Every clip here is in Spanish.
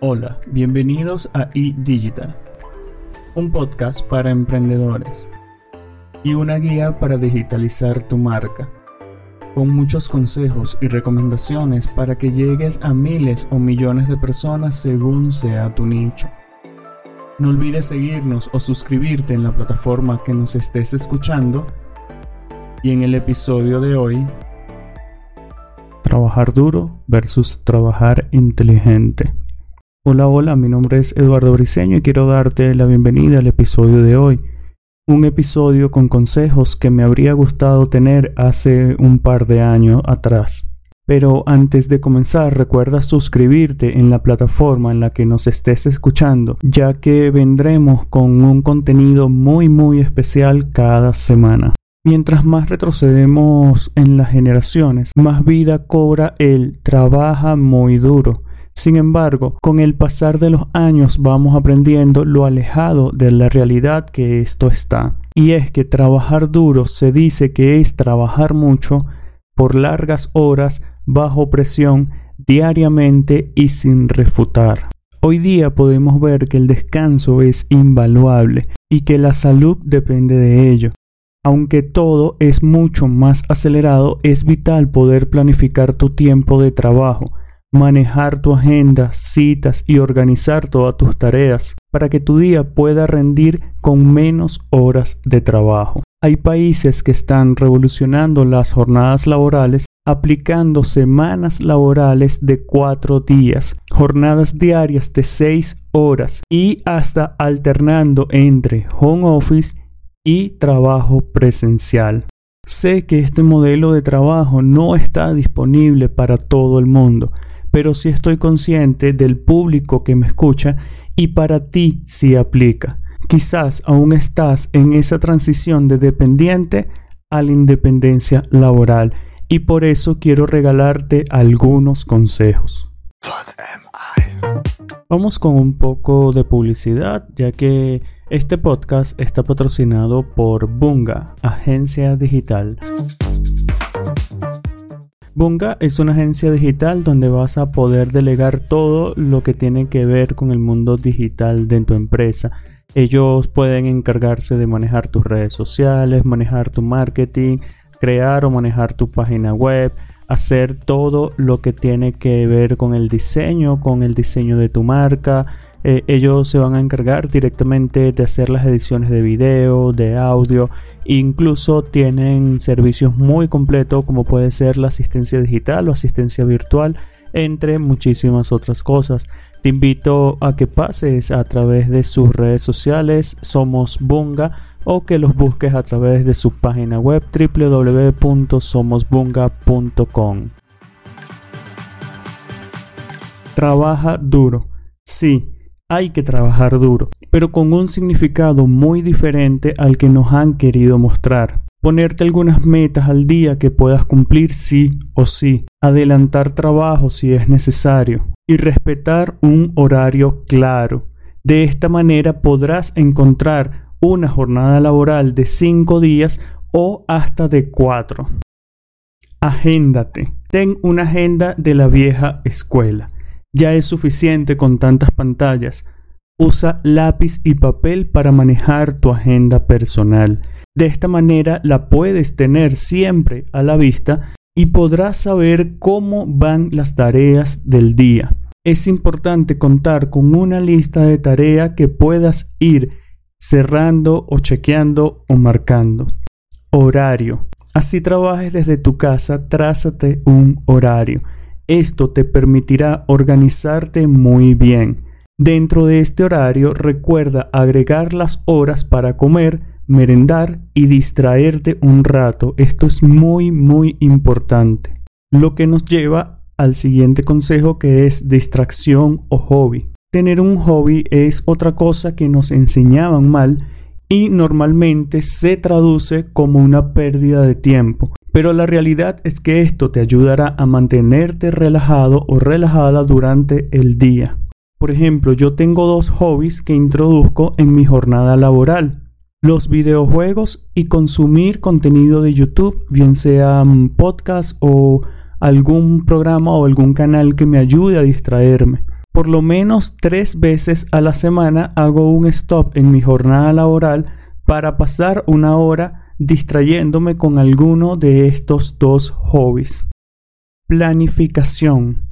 Hola, bienvenidos a eDigital, un podcast para emprendedores y una guía para digitalizar tu marca, con muchos consejos y recomendaciones para que llegues a miles o millones de personas según sea tu nicho. No olvides seguirnos o suscribirte en la plataforma que nos estés escuchando y en el episodio de hoy, trabajar duro versus trabajar inteligente. Hola, hola, mi nombre es Eduardo Briseño y quiero darte la bienvenida al episodio de hoy. Un episodio con consejos que me habría gustado tener hace un par de años atrás. Pero antes de comenzar, recuerda suscribirte en la plataforma en la que nos estés escuchando, ya que vendremos con un contenido muy muy especial cada semana. Mientras más retrocedemos en las generaciones, más vida cobra el trabaja muy duro sin embargo, con el pasar de los años vamos aprendiendo lo alejado de la realidad que esto está. Y es que trabajar duro se dice que es trabajar mucho por largas horas bajo presión diariamente y sin refutar. Hoy día podemos ver que el descanso es invaluable y que la salud depende de ello. Aunque todo es mucho más acelerado, es vital poder planificar tu tiempo de trabajo manejar tu agenda, citas y organizar todas tus tareas para que tu día pueda rendir con menos horas de trabajo. Hay países que están revolucionando las jornadas laborales aplicando semanas laborales de cuatro días, jornadas diarias de seis horas y hasta alternando entre home office y trabajo presencial. Sé que este modelo de trabajo no está disponible para todo el mundo, pero sí estoy consciente del público que me escucha y para ti sí aplica. Quizás aún estás en esa transición de dependiente a la independencia laboral y por eso quiero regalarte algunos consejos. Vamos con un poco de publicidad, ya que este podcast está patrocinado por Bunga, agencia digital. Bunga es una agencia digital donde vas a poder delegar todo lo que tiene que ver con el mundo digital de tu empresa. Ellos pueden encargarse de manejar tus redes sociales, manejar tu marketing, crear o manejar tu página web, hacer todo lo que tiene que ver con el diseño, con el diseño de tu marca, eh, ellos se van a encargar directamente de hacer las ediciones de video, de audio, incluso tienen servicios muy completos como puede ser la asistencia digital o asistencia virtual, entre muchísimas otras cosas. Te invito a que pases a través de sus redes sociales, somos Bunga, o que los busques a través de su página web www.somosbunga.com. Trabaja duro. Sí, hay que trabajar duro, pero con un significado muy diferente al que nos han querido mostrar. Ponerte algunas metas al día que puedas cumplir sí o sí, adelantar trabajo si es necesario y respetar un horario claro. De esta manera podrás encontrar una jornada laboral de 5 días o hasta de 4. Agéndate. Ten una agenda de la vieja escuela ya es suficiente con tantas pantallas. Usa lápiz y papel para manejar tu agenda personal. De esta manera la puedes tener siempre a la vista y podrás saber cómo van las tareas del día. Es importante contar con una lista de tareas que puedas ir cerrando o chequeando o marcando. Horario. Así trabajes desde tu casa, trázate un horario. Esto te permitirá organizarte muy bien. Dentro de este horario recuerda agregar las horas para comer, merendar y distraerte un rato. Esto es muy muy importante. Lo que nos lleva al siguiente consejo que es distracción o hobby. Tener un hobby es otra cosa que nos enseñaban mal y normalmente se traduce como una pérdida de tiempo. Pero la realidad es que esto te ayudará a mantenerte relajado o relajada durante el día. Por ejemplo, yo tengo dos hobbies que introduzco en mi jornada laboral. Los videojuegos y consumir contenido de YouTube, bien sea podcast o algún programa o algún canal que me ayude a distraerme. Por lo menos tres veces a la semana hago un stop en mi jornada laboral para pasar una hora distrayéndome con alguno de estos dos hobbies. Planificación.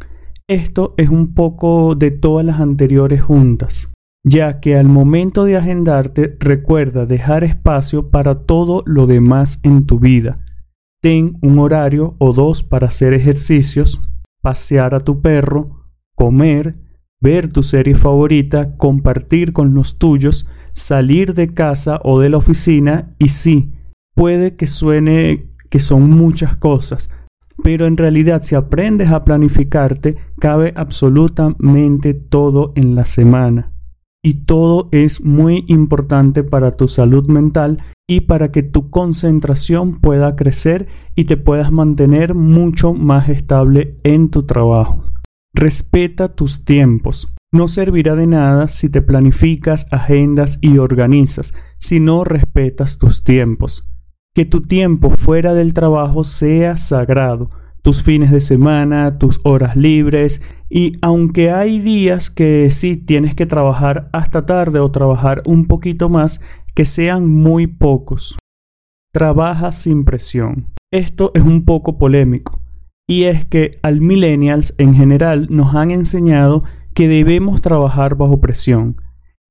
Esto es un poco de todas las anteriores juntas, ya que al momento de agendarte recuerda dejar espacio para todo lo demás en tu vida. Ten un horario o dos para hacer ejercicios, pasear a tu perro, comer, ver tu serie favorita, compartir con los tuyos, salir de casa o de la oficina y sí, puede que suene que son muchas cosas, pero en realidad si aprendes a planificarte, cabe absolutamente todo en la semana. Y todo es muy importante para tu salud mental y para que tu concentración pueda crecer y te puedas mantener mucho más estable en tu trabajo. Respeta tus tiempos. No servirá de nada si te planificas, agendas y organizas, si no respetas tus tiempos que tu tiempo fuera del trabajo sea sagrado, tus fines de semana, tus horas libres y aunque hay días que sí tienes que trabajar hasta tarde o trabajar un poquito más, que sean muy pocos. Trabaja sin presión. Esto es un poco polémico y es que al millennials en general nos han enseñado que debemos trabajar bajo presión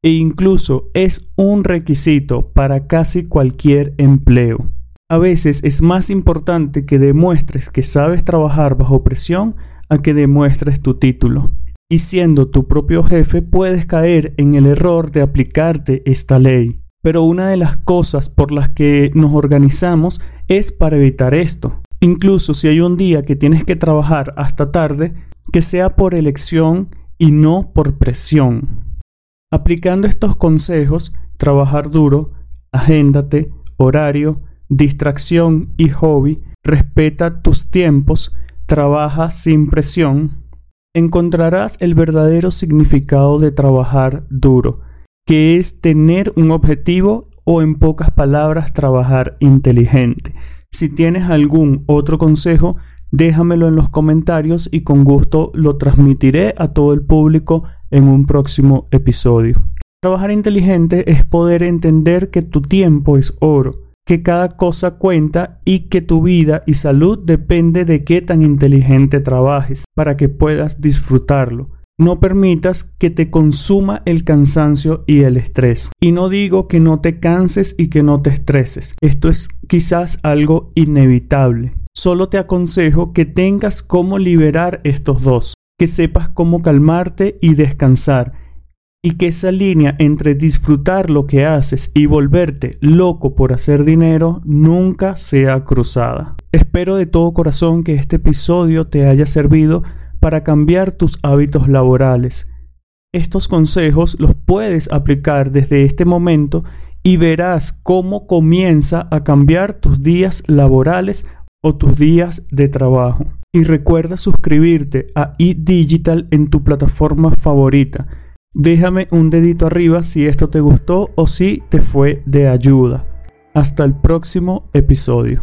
e incluso es un requisito para casi cualquier empleo. A veces es más importante que demuestres que sabes trabajar bajo presión a que demuestres tu título. Y siendo tu propio jefe puedes caer en el error de aplicarte esta ley. Pero una de las cosas por las que nos organizamos es para evitar esto. Incluso si hay un día que tienes que trabajar hasta tarde, que sea por elección y no por presión. Aplicando estos consejos, trabajar duro, agéndate, horario, distracción y hobby, respeta tus tiempos, trabaja sin presión, encontrarás el verdadero significado de trabajar duro, que es tener un objetivo o en pocas palabras trabajar inteligente. Si tienes algún otro consejo, déjamelo en los comentarios y con gusto lo transmitiré a todo el público en un próximo episodio. Trabajar inteligente es poder entender que tu tiempo es oro, que cada cosa cuenta y que tu vida y salud depende de qué tan inteligente trabajes para que puedas disfrutarlo. No permitas que te consuma el cansancio y el estrés. Y no digo que no te canses y que no te estreses. Esto es quizás algo inevitable. Solo te aconsejo que tengas cómo liberar estos dos, que sepas cómo calmarte y descansar, y que esa línea entre disfrutar lo que haces y volverte loco por hacer dinero nunca sea cruzada. Espero de todo corazón que este episodio te haya servido para cambiar tus hábitos laborales. Estos consejos los puedes aplicar desde este momento y verás cómo comienza a cambiar tus días laborales o tus días de trabajo. Y recuerda suscribirte a eDigital en tu plataforma favorita. Déjame un dedito arriba si esto te gustó o si te fue de ayuda. Hasta el próximo episodio.